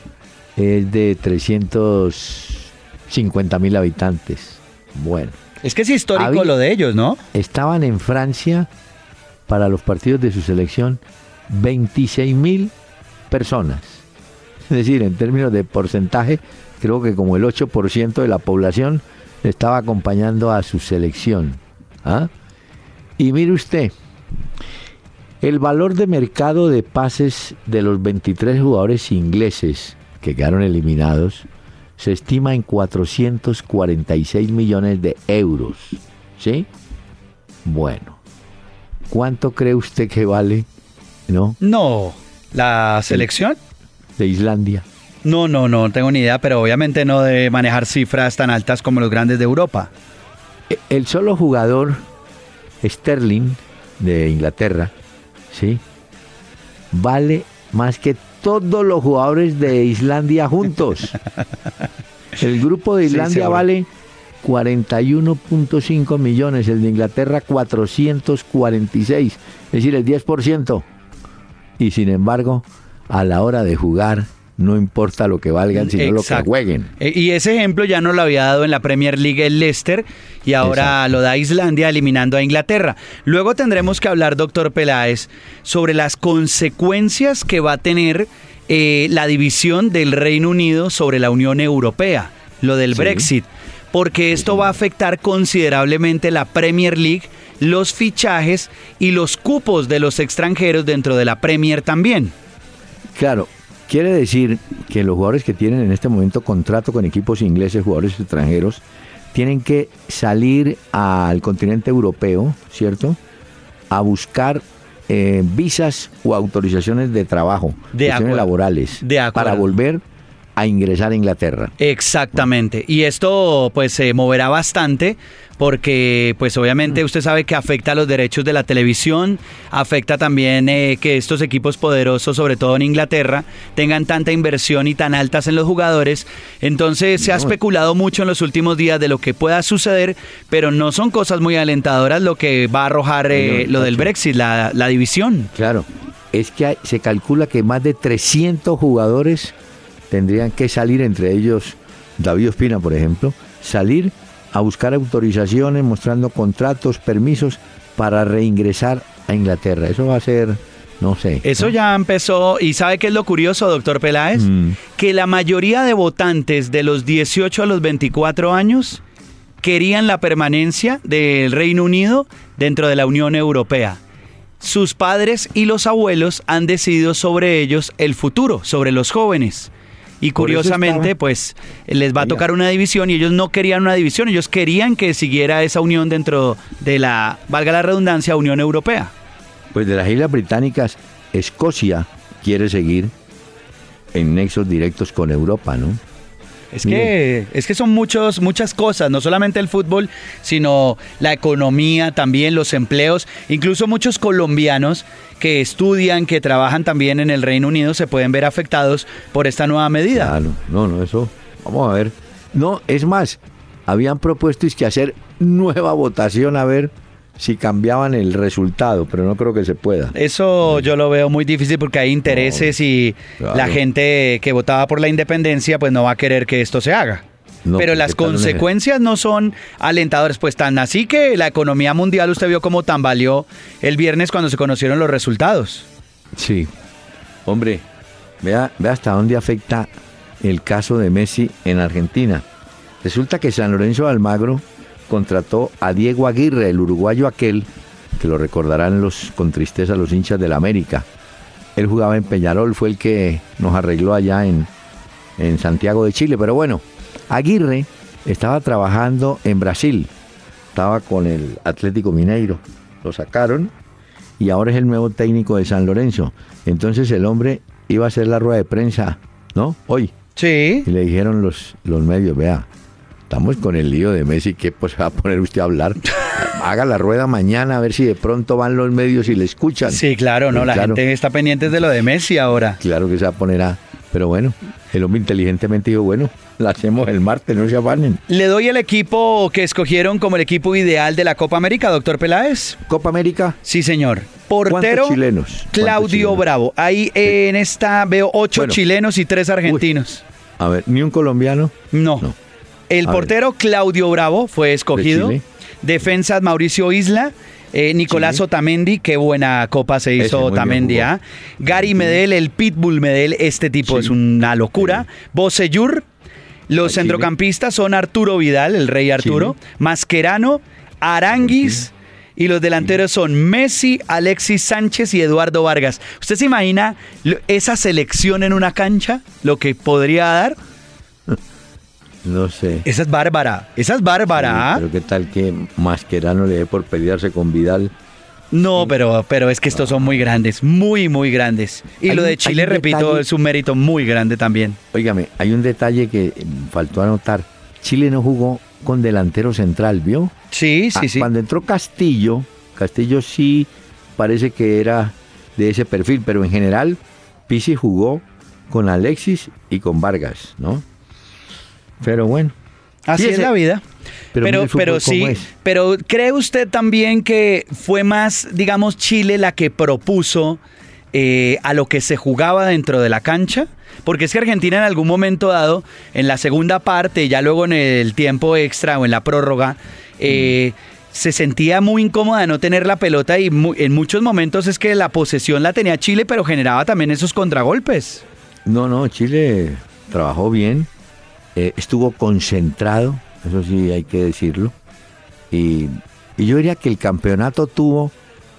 Es de 350 mil habitantes. Bueno, es que es histórico Había- lo de ellos, ¿no? estaban en Francia para los partidos de su selección 26 mil personas. Es decir, en términos de porcentaje, creo que como el 8% de la población estaba acompañando a su selección. ¿Ah? Y mire usted, el valor de mercado de pases de los 23 jugadores ingleses que quedaron eliminados se estima en 446 millones de euros. ¿Sí? Bueno, ¿cuánto cree usted que vale, no, No, la selección. de Islandia? No, no, no tengo ni idea, pero obviamente no debe manejar cifras tan altas como los grandes de Europa. E- El solo jugador Sterling de Inglaterra, ¿sí? Vale más que todos los jugadores de Islandia juntos. El grupo de Sí, Islandia seguro. vale 41.5 millones, el de Inglaterra 446, es decir, el 10%. Y sin embargo, a la hora de jugar, no importa lo que valgan, sino lo que jueguen. Eh, Y ese ejemplo ya nos lo había dado en la Premier League el Leicester y ahora lo da Islandia eliminando a Inglaterra. Luego tendremos que hablar, doctor Peláez, sobre las consecuencias que va a tener eh, la división del Reino Unido sobre la Unión Europea, lo del Sí. Brexit, porque esto va a afectar considerablemente la Premier League, los fichajes y los cupos de los extranjeros dentro de la Premier también. Claro, quiere decir que los jugadores que tienen en este momento contrato con equipos ingleses, jugadores extranjeros, tienen que salir al continente europeo, ¿cierto? A buscar eh, visas o autorizaciones de trabajo, De cuestiones laborales, De para volver a ingresar a Inglaterra. Exactamente. Y esto pues se moverá bastante porque pues obviamente usted sabe que afecta a los derechos de la televisión, afecta también eh, que estos equipos poderosos, sobre todo en Inglaterra, tengan tanta inversión y tan altas en los jugadores. Entonces se ha especulado mucho en los últimos días de lo que pueda suceder, pero no son cosas muy alentadoras lo que va a arrojar eh, lo del. Brexit, la, la división. Claro, es que hay- se calcula que más de 300 jugadores tendrían que salir, entre ellos David Ospina, por ejemplo, salir a buscar autorizaciones, mostrando contratos, permisos para reingresar a Inglaterra. Eso va a ser, no sé. Eso ¿no? ya empezó, y ¿sabe qué es lo curioso, doctor Peláez? Mm. Que la mayoría de votantes de los 18 a los 24 años querían la permanencia del Reino Unido dentro de la Unión Europea. Sus padres y los abuelos han decidido sobre ellos el futuro, sobre los jóvenes. Y curiosamente, estaba- pues les va a tocar una división y ellos no querían una división, ellos querían que siguiera esa unión dentro de la, valga la redundancia, Unión Europea. Pues de las Islas Británicas, Escocia quiere seguir en nexos directos con Europa, ¿no? Es que, es que son muchos, muchas cosas, no solamente el fútbol, sino la economía, también los empleos, incluso muchos colombianos que estudian, que trabajan también en el Reino Unido se pueden ver afectados por esta nueva medida. Claro, no, no, eso. Vamos a ver No, es más, habían propuesto es que hacer nueva votación a ver si cambiaban el resultado, pero no creo que se pueda. Eso yo lo veo muy difícil porque hay intereses y claro. la gente que votaba por la independencia pues no va a querer que esto se haga. No, Pero pues, las ¿qué tal un eje- consecuencias no son alentadoras, pues tan así que la economía mundial usted vio cómo tambaleó el viernes cuando se conocieron los resultados. Sí. Hombre, vea, vea hasta dónde afecta el caso de Messi en Argentina. Resulta que San Lorenzo de Almagro contrató a Diego Aguirre, el uruguayo aquel, que lo recordarán los, con tristeza los hinchas del América. Él jugaba en Peñarol, fue el que nos arregló allá en, en Santiago de Chile. Pero bueno, Aguirre estaba trabajando en Brasil, estaba con el Atlético Mineiro. Lo sacaron y ahora es el nuevo técnico de San Lorenzo. Entonces el hombre iba a hacer la rueda de prensa, ¿no? Hoy. Sí. Y le dijeron los, los medios, vea, estamos con el lío de Messi, ¿qué pues va a poner usted a hablar? Haga la rueda mañana a ver si de pronto van los medios y le escuchan. Sí, claro, no, Pues la claro. gente está pendiente de lo de Messi ahora. Claro que se va a poner a... Pero bueno, el hombre inteligentemente dijo, bueno, la hacemos el martes, no se afanen. Le doy el equipo que escogieron como el equipo ideal de la Copa América, doctor Peláez. Copa América, Sí, señor. Portero ¿cuántos chilenos? ¿Cuántos Claudio chilenos? Bravo. Ahí en esta veo ocho Bueno. chilenos y tres argentinos. A ver, ni un colombiano. No. No. El A ver. portero Claudio Bravo fue escogido. Chile. Defensas Mauricio Isla. eh, Nicolás Chile. Otamendi, qué buena copa se hizo Otamendi. Gary Medel, el Pitbull Medel, este tipo Sí. es una locura. Bocellur, los centrocampistas son Arturo Vidal, el rey Arturo, Mascherano, Aranguis. Y los delanteros son Messi, Alexis Sánchez y Eduardo Vargas. ¿Usted se imagina esa selección en una cancha? Lo que podría dar. No sé. Esa es bárbara. Esa es bárbara. ¿ah? Sí, pero qué tal que Mascherano le dé por pelearse con Vidal. No, pero, pero es que estos son muy grandes, muy, muy grandes. Y Hay lo de Chile, repito, detalle- es un mérito muy grande también. Óigame, hay un detalle que faltó anotar. Chile no jugó con delantero central, ¿vio? Sí, sí, Ah, sí. Cuando entró Castillo, Castillo sí parece que era de ese perfil, pero en general Pisi jugó con Alexis y con Vargas, ¿no? Pero bueno. Así es la vida. pero Pero, sí, es. pero ¿cree usted también que fue más, digamos, Chile la que propuso eh, a lo que se jugaba dentro de la cancha? Porque es que Argentina en algún momento dado, en la segunda parte, ya luego en el tiempo extra o en la prórroga, eh, se sentía muy incómoda no tener la pelota y mu- en muchos momentos es que la posesión la tenía Chile, pero generaba también esos contragolpes. No, no, Chile trabajó bien, eh, estuvo concentrado, eso sí hay que decirlo. Y, y yo diría que el campeonato tuvo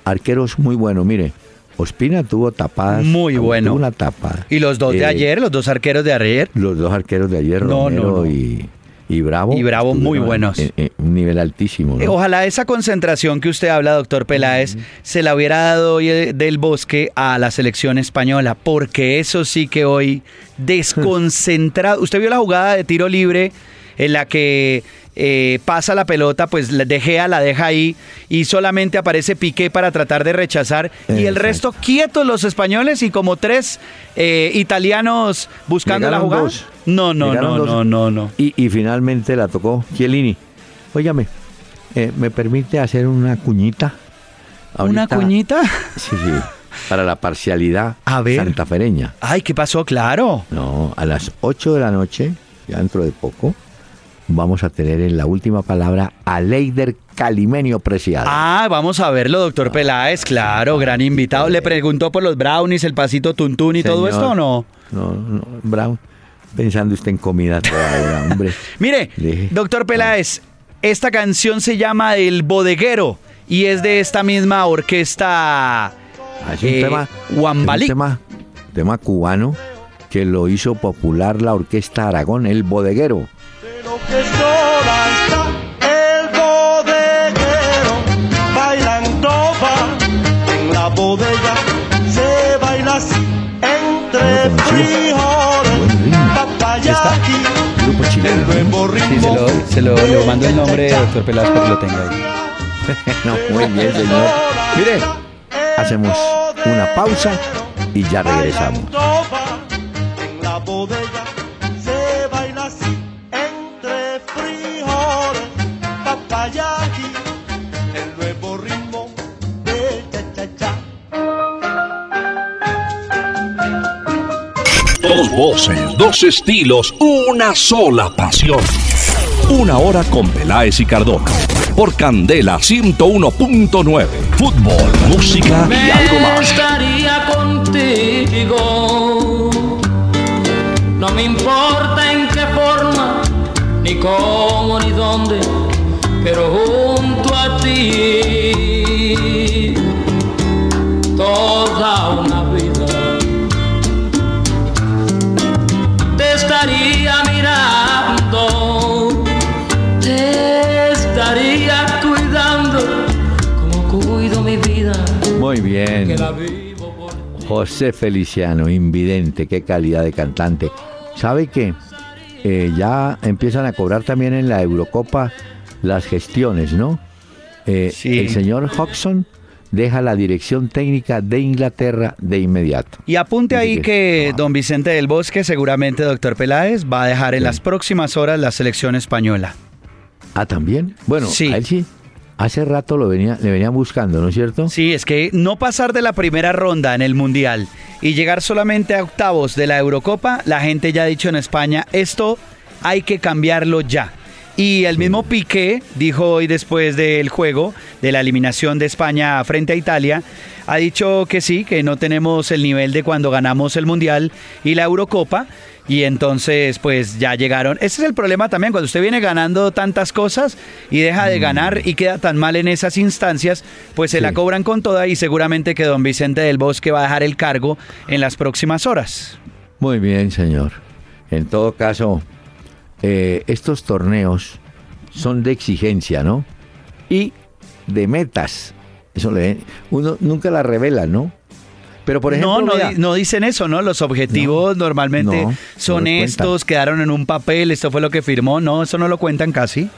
arqueros muy buenos. Mire, Ospina tuvo tapadas. Muy tuvo bueno. Una tapada. Y los dos de Eh, ayer, los dos arqueros de ayer, Los dos arqueros de ayer, No, Romero no, no. Y, y Bravo. Y Bravo muy buenos. en- en un nivel altísimo. ¿no? Eh, Ojalá esa concentración que usted habla, doctor Peláez, se la hubiera dado hoy eh, del bosque a la selección española, porque eso sí que hoy desconcentrado. Usted vio la jugada de tiro libre en la que eh, pasa la pelota, pues la De Gea la deja ahí y solamente aparece Piqué para tratar de rechazar y el resto quietos los españoles y como tres eh, italianos buscando la jugada. dos. No, no, Llegaron no, dos. no, no, no. Y, y finalmente la tocó Chiellini. Óigame, eh, ¿me permite hacer una cuñita? ¿Una Ahorita- cuñita? Sí, sí. Para la parcialidad A ver. santafereña. Ay, ¿qué pasó? Claro. No, a las 8 de la noche, ya dentro de poco, vamos a tener en la última palabra a Leider Calimenio Preciado. Ah, vamos a verlo, doctor Peláez, claro, gran invitado. ¿Le preguntó por los brownies, el pasito tuntún y todo esto o no? No, no, Brown, pensando usted en comida toda hora, hombre. Mire, doctor Peláez, esta canción se llama El Bodeguero y es de esta misma orquesta Ah, Es un eh, tema, es un tema, tema cubano que lo hizo popular la orquesta Aragón, el bodeguero. Que sola está el bodeguero bailando va en la bodega se baila así entre frijoles Grupo chileno. el nuevo Sí, ritmo se lo, se lo le mando el nombre, doctor Peláez, para que lo tenga ahí. No, muy bien, señor. Mire, hacemos una pausa y ya regresamos. Dos voces, dos estilos, una sola pasión. Una hora con Peláez y Cardona. Por Candela 101.9. Fútbol, música y algo más. estaría contigo. No me importa en qué forma, ni cómo, ni dónde, pero junto a ti. Muy bien. José Feliciano, invidente, qué calidad de cantante. ¿Sabe que ya empiezan a cobrar también en la Eurocopa las gestiones, ¿no? Eh, Sí. El señor Hodgson deja la dirección técnica de Inglaterra de inmediato. Y apunte ahí que- don Vicente del Bosque, seguramente doctor Peláez, va a dejar en las próximas horas la selección española. Ah, también. Bueno, Sí. a él sí. Hace rato lo venía, le venían buscando, ¿no es cierto? Sí, es que no pasar de la primera ronda en el Mundial y llegar solamente a octavos de la Eurocopa, la gente ya ha dicho en España, esto hay que cambiarlo ya. Y el mismo Piqué dijo hoy después del juego, de la eliminación de España frente a Italia, ha dicho que sí, que no tenemos el nivel de cuando ganamos el Mundial y la Eurocopa. Y entonces, pues ya llegaron. Ese es el problema también, cuando usted viene ganando tantas cosas y deja de ganar y queda tan mal en esas instancias, pues se la cobran con toda y seguramente que don Vicente del Bosque va a dejar el cargo en las próximas horas. Muy bien, señor. En todo caso, eh, estos torneos son de exigencia, ¿no? Y de metas. Eso le, uno nunca la revela, ¿no? Pero por ejemplo, no, no, dicen eso, ¿no? Los objetivos normalmente no, no son estos, quedaron en un papel, esto fue lo que firmó, no, eso no lo cuentan casi.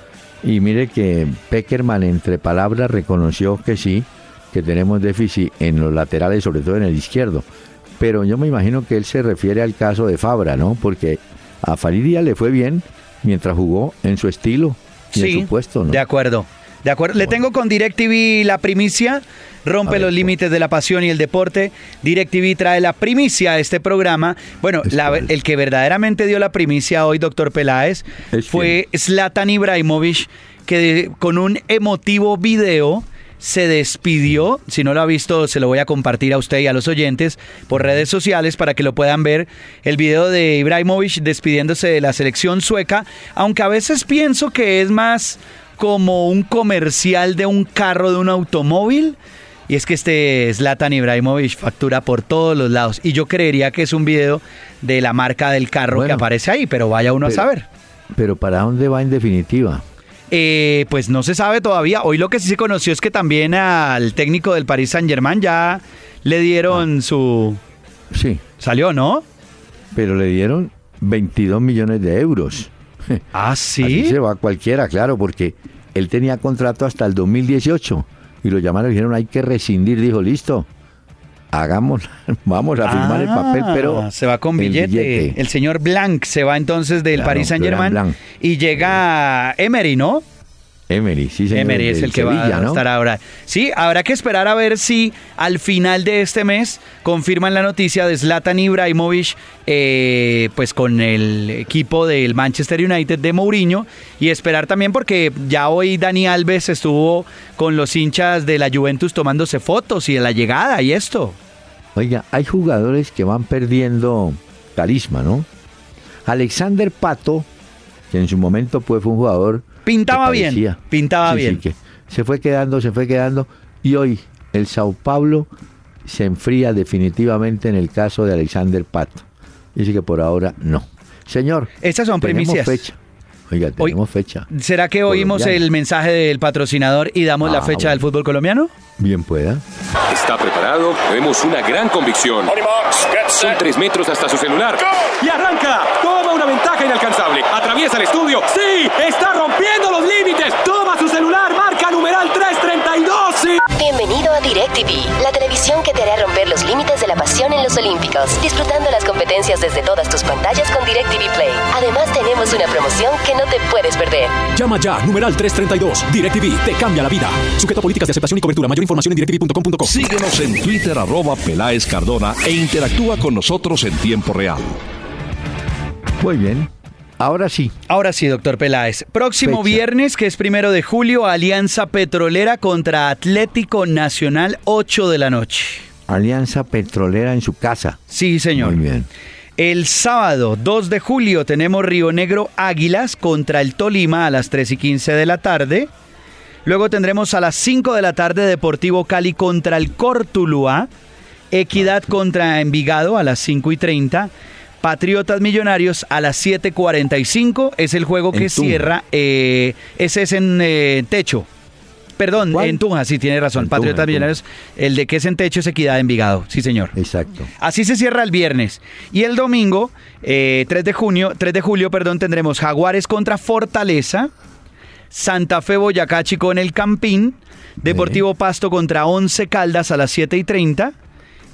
y mire que Peckerman entre palabras reconoció que sí, que tenemos déficit en los laterales, sobre todo en el izquierdo. Pero yo me imagino que él se refiere al caso de Fabra, ¿no? Porque a Faridia le fue bien mientras jugó en su estilo y en su puesto, ¿no? De acuerdo. De acuerdo. Le tengo con DirecTV la primicia. Rompe ver, los límites de la pasión y el deporte. DirecTV trae la primicia a este programa. Bueno, la- el que verdaderamente dio la primicia hoy, doctor Peláez, fue Zlatan Ibrahimovic, que de- con un emotivo video se despidió. Si no lo ha visto, se lo voy a compartir a usted y a los oyentes por redes sociales para que lo puedan ver. El video de Ibrahimovic despidiéndose de la selección sueca, aunque a veces pienso que es más como un comercial de un carro, de un automóvil. Y es que este Zlatan Ibrahimovic factura por todos los lados. Y yo creería que es un video de la marca del carro que aparece ahí, pero vaya uno Pero- a saber. Pero ¿para dónde va en definitiva? Eh, pues no se sabe todavía. Hoy lo que sí se conoció es que también al técnico del Paris Saint Germain ya le dieron su... Sí. Salió, ¿no? Pero le dieron 22 millones de euros. Ah, Así sí. se va cualquiera, claro, porque él tenía contrato hasta el 2018 y lo llamaron y dijeron hay que rescindir. Dijo, listo, hagamos, vamos a firmar el papel, Ah, pero se va con el billete. El señor Blanc se va entonces del Claro, Paris Saint Germain Blanc. y llega Emery, ¿no? Emery, sí, señor. Emery es el que va a ¿no? estar ahora. Sí, habrá que esperar a ver si al final de este mes confirman la noticia de Zlatan Ibrahimovic, eh, pues con el equipo del Manchester United de Mourinho y esperar también porque ya hoy Dani Alves estuvo con los hinchas de la Juventus tomándose fotos y de la llegada y esto. Oiga, hay jugadores que van perdiendo carisma, ¿no? Alexander Pato, que en su momento pues, fue un jugador... Pintaba bien, pintaba Sí, sí, bien. que se fue quedando, se fue quedando, y hoy el Sao Paulo se enfría definitivamente en el caso de Alexander Pato. Dice que por ahora no. Señor, Estas son primicias. fecha. Oiga, tenemos fecha. ¿Será que oímos Colombiano. el mensaje del patrocinador y damos la Ah, fecha bueno. del fútbol colombiano? Bien pueda. ¿Está preparado? Vemos una gran convicción. Son tres metros hasta su celular. Y arranca. Toma una ventaja inalcanzable. Atraviesa el estudio. ¡Sí! ¡Está rompiendo los límites! Toma su celular. Marca numeral 332. Bienvenido a DirecTV, la televisión que te hará romper los límites de la pasión en los Olímpicos, disfrutando las competencias desde todas tus pantallas con DirecTV Play. Además, tenemos una promoción que no te puedes perder. Llama ya, numeral 332. DirecTV te cambia la vida. Sujeto a políticas de aceptación y cobertura. Mayor información en directv.com.co. Síguenos en Twitter, arroba Peláez Cardona e interactúa con nosotros en tiempo real. Muy bien. Ahora sí. Ahora sí, doctor Peláez. Próximo Fecha. viernes, que es primero de julio, Alianza Petrolera contra Atlético Nacional, 8 de la noche. Alianza Petrolera en su casa. Sí, señor. Muy bien. El sábado 2 de julio tenemos Río Negro Águilas contra el Tolima a las 3 y 15 de la tarde. Luego tendremos a las 5 de la tarde Deportivo Cali contra el Cortuluá. Equidad contra Envigado a las 5 y 30. Patriotas Millonarios a las 7.45. Es el juego que Tunja. cierra. eh, ese es en eh, techo. Perdón, en Tunja, sí, tiene razón. En Patriotas Tunja. Millonarios. El de que es en techo es Equidad Envigado. Sí, señor. Exacto. Así se cierra el viernes. Y el domingo, eh, 3 de junio, 3 de julio, perdón, tendremos Jaguares contra Fortaleza, Santa Fe Boyacá Chico en el Campín, Deportivo Pasto contra Once Caldas a las 7 y 30.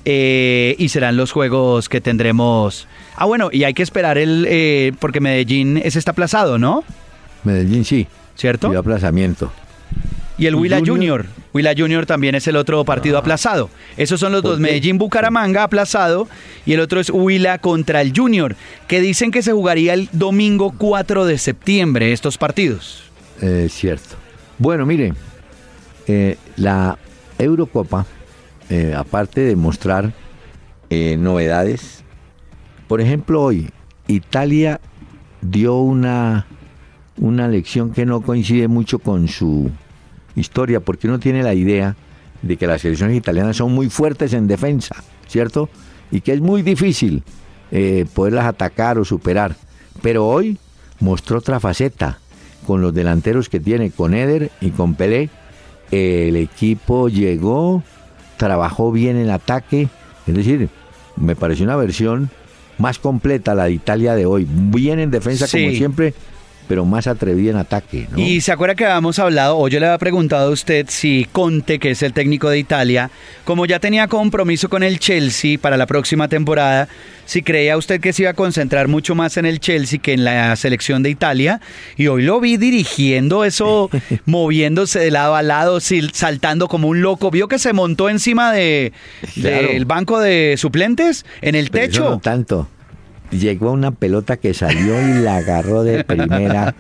Eh, y serán los juegos que tendremos. Ah, bueno, y hay que esperar el. eh, porque Medellín ese está aplazado, ¿no? Medellín sí. ¿Cierto? Y aplazamiento. Y el ¿Y Huila Junior? Huila Junior también es el otro partido aplazado. Esos son los ¿Por dos. qué? Medellín Bucaramanga aplazado y el otro es Huila contra el Junior, que dicen que se jugaría el domingo 4 de septiembre estos partidos. Eh, cierto. Bueno, mire, eh, la Eurocopa, eh, aparte de mostrar eh, novedades, por ejemplo, hoy Italia dio una, una lección que no coincide mucho con su historia, porque uno tiene la idea de que las selecciones italianas son muy fuertes en defensa, ¿cierto? Y que es muy difícil eh, poderlas atacar o superar. Pero hoy mostró otra faceta con los delanteros que tiene, con Eder y con Pelé. El equipo llegó, trabajó bien en ataque, es decir, me pareció una versión más completa la de Italia de hoy, bien en defensa como siempre, pero más atrevida en ataque. ¿no? Y se acuerda que habíamos hablado, o yo le había preguntado a usted si Conte, que es el técnico de Italia, como ya tenía compromiso con el Chelsea para la próxima temporada, si creía usted que se iba a concentrar mucho más en el Chelsea que en la selección de Italia. Y hoy lo vi dirigiendo eso, moviéndose de lado a lado, saltando como un loco. Vio que se montó encima de, Claro. del banco de suplentes, en el Pero eso techo. no tanto. Llegó una pelota que salió y la agarró de primera.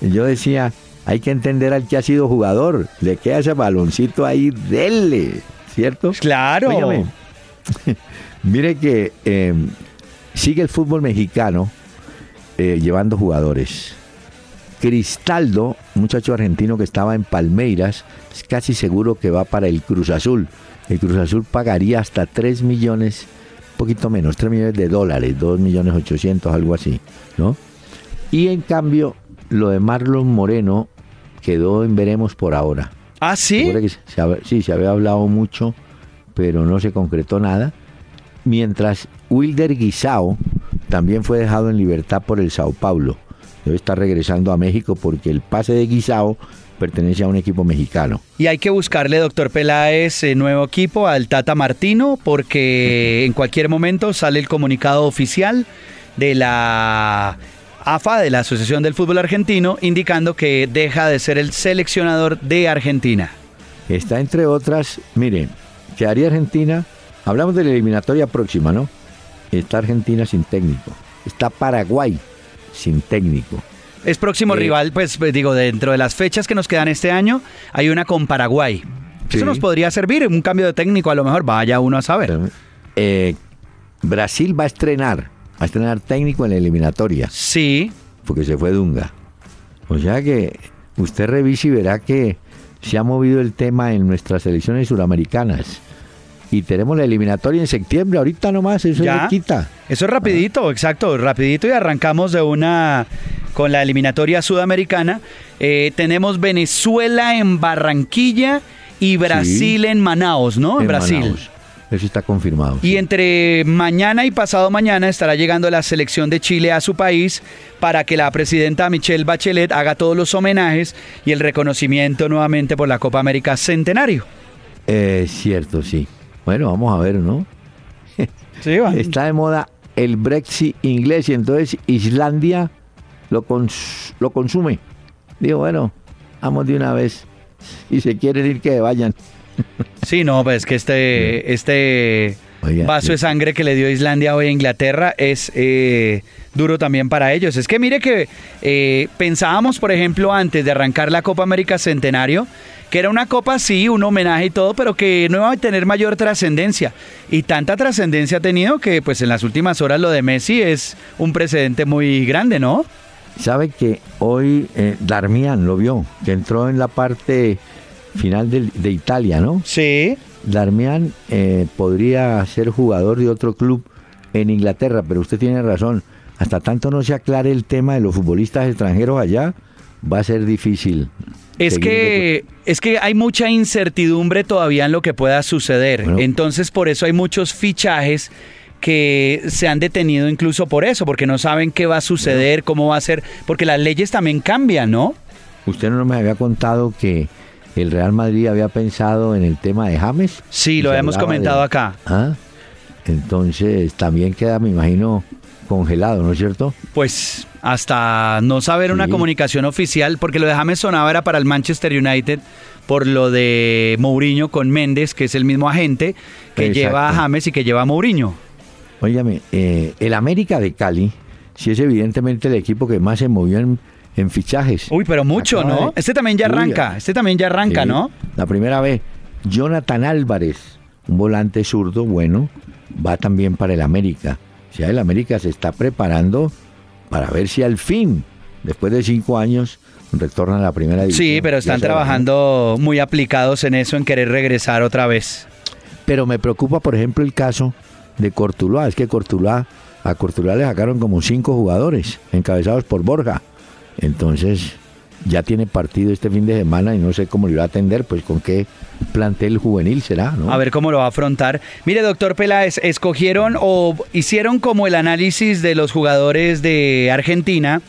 Yo decía, hay que entender al que ha sido jugador. Le queda ese baloncito ahí, dele, ¿cierto? Claro. Mire que eh, sigue el fútbol mexicano eh, llevando jugadores. Cristaldo, muchacho argentino que estaba en Palmeiras, es casi seguro que va para el Cruz Azul. El Cruz Azul pagaría hasta 3 millones, poquito menos, 3 millones de dólares, 2 millones 800, algo así, ¿no? Y en cambio, lo de Marlon Moreno quedó en veremos por ahora. ¿Ah, sí? Que se sí, se había hablado mucho, pero no se concretó nada. Mientras Wilder Guisao también fue dejado en libertad por el Sao Paulo. Debe estar regresando a México porque el pase de Guisao pertenece a un equipo mexicano. Y hay que buscarle, doctor Peláez, eh, nuevo equipo al Tata Martino, porque en cualquier momento sale el comunicado oficial de la AFA, de la Asociación del Fútbol Argentino, indicando que deja de ser el seleccionador de Argentina. Está entre otras, mire, quedaría Argentina, hablamos de la eliminatoria próxima, ¿no? Está Argentina sin técnico. Está Paraguay sin técnico. Es próximo Eh, rival, pues pues, digo, dentro de las fechas que nos quedan este año, hay una con Paraguay. Sí. Eso nos podría servir, un cambio de técnico a lo mejor, vaya uno a saber. Eh, Brasil va a estrenar, va a estrenar técnico en la eliminatoria. Sí. Porque se fue Dunga. O sea que usted revise y verá que se ha movido el tema en nuestras elecciones suramericanas. Y tenemos la eliminatoria en septiembre, ahorita nomás, eso ¿Ya? quita. Eso es rapidito, exacto, rapidito y arrancamos de una con la eliminatoria sudamericana. Eh, tenemos Venezuela en Barranquilla y Brasil en Manaos, ¿no? En, Brasil. Manaus. Eso está confirmado. Y entre mañana y pasado mañana estará llegando la selección de Chile a su país para que la presidenta Michelle Bachelet haga todos los homenajes y el reconocimiento nuevamente por la Copa América Centenario. Es cierto, sí. Bueno, vamos a ver, ¿no? está de moda el Brexit inglés y entonces Islandia lo, cons- lo consume. Digo, bueno, vamos de una vez. Y se quieren ir que vayan. Sí, no, pues que este, este Oiga, vaso sí. de sangre que le dio Islandia hoy a Inglaterra es eh, duro también para ellos. Es que mire que eh, pensábamos, por ejemplo, antes de arrancar la Copa América Centenario, que era una copa, sí, un homenaje y todo, pero que no iba a tener mayor trascendencia. Y tanta trascendencia ha tenido que, pues en las últimas horas lo de Messi es un precedente muy grande, ¿no? ¿Sabe que hoy eh, Darmian lo vio? Que entró en la parte final de, Italia, ¿no? Sí. Darmian eh, podría ser jugador de otro club en Inglaterra, pero usted tiene razón. Hasta tanto no se aclare el tema de los futbolistas extranjeros allá, va a ser difícil. Es que, es que hay mucha incertidumbre todavía en lo que pueda suceder. Entonces, por eso hay muchos fichajes que se han detenido incluso por eso, porque no saben qué va a suceder, cómo va a ser, porque las leyes también cambian, ¿no? ¿Usted no me había contado que el Real Madrid había pensado en el tema de James? Sí, lo habíamos comentado de- acá. Ah, entonces también queda, me imagino, congelado, ¿no es cierto? Pues hasta no saber una comunicación oficial, porque lo de James sonaba era para el Manchester United por lo de Mourinho con Méndez, que es el mismo agente que Exacto. lleva a James y que lleva a Mourinho. Óigame, eh, el América de Cali, sí es evidentemente el equipo que más se movió en, en fichajes. Uy, pero mucho, Acaba ¿no? de- Este también ya Uy, arranca, este también ya arranca, sí, ¿no? La primera vez, Jonathan Álvarez, un volante zurdo, bueno, va también para el América. O sea, el América se está preparando para ver si al fin, después de cinco años, retorna a la primera división. Sí, pero están trabajando muy aplicados en eso, en querer regresar otra vez. Pero me preocupa, por ejemplo, el caso de Cortuluá. Es que Cortuluá, a Cortuluá le sacaron como cinco jugadores, encabezados por Borja. Entonces, ya tiene partido este fin de semana y no sé cómo lo irá a atender, pues con qué plantel juvenil será, ¿no? A ver cómo lo va a afrontar. Mire, doctor Peláez, escogieron o hicieron como el análisis de los jugadores de Argentina.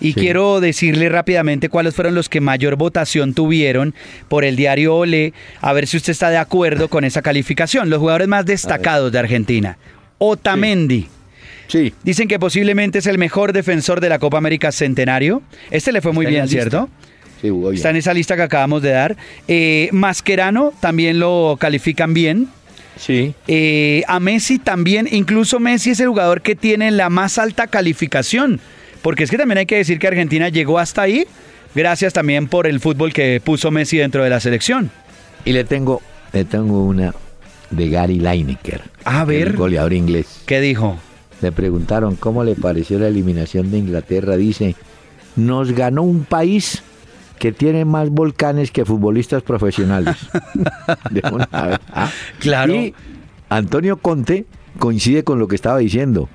Y Sí. quiero decirle rápidamente cuáles fueron los que mayor votación tuvieron por el diario Ole, a ver si usted está de acuerdo con esa calificación. Los jugadores más destacados de Argentina. Otamendi. Sí. Dicen que posiblemente es el mejor defensor de la Copa América Centenario. Este le fue muy bien. ¿cierto? Sí, jugó bien. Está en esa lista que acabamos de dar. Eh, Mascherano también lo califican bien. Sí. Eh, a Messi también, incluso Messi es el jugador que tiene la más alta calificación. Porque es que también hay que decir que Argentina llegó hasta ahí, gracias también por el fútbol que puso Messi dentro de la selección. Y le tengo, le tengo una de Gary Lineker. A ver. El goleador inglés. ¿Qué dijo? Le preguntaron cómo le pareció la eliminación de Inglaterra. Dice, nos ganó un país que tiene más volcanes que futbolistas profesionales. De una vez. Ah. Claro. Y Antonio Conte coincide con lo que estaba diciendo.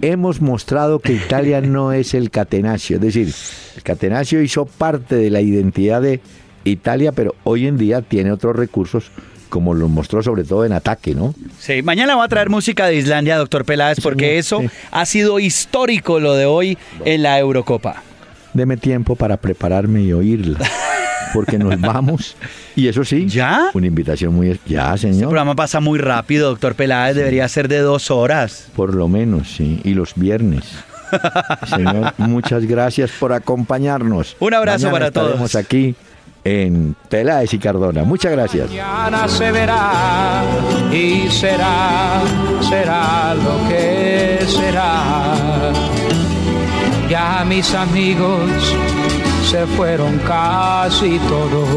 Hemos mostrado que Italia no es el catenaccio. Es decir, el catenaccio hizo parte de la identidad de Italia, pero hoy en día tiene otros recursos, como lo mostró sobre todo en ataque, ¿no? Sí, mañana va a traer música de Islandia, doctor Peláez, porque eso ha sido histórico lo de hoy en la Eurocopa. Deme tiempo para prepararme y oírla. Porque nos vamos. Y eso sí. ¿Ya? Una invitación muy. Ya, Este señor. programa pasa muy rápido, doctor Peláez, debería ser de dos horas. Por lo menos, sí. Y los viernes. Señor, muchas gracias por acompañarnos. Un abrazo Mañana para estaremos todos. aquí en Peláez y Cardona. Muchas gracias. Mañana se verá y será, será lo que será. Ya mis amigos se fueron casi todos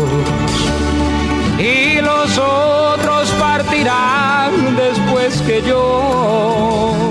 y los otros partirán después que yo.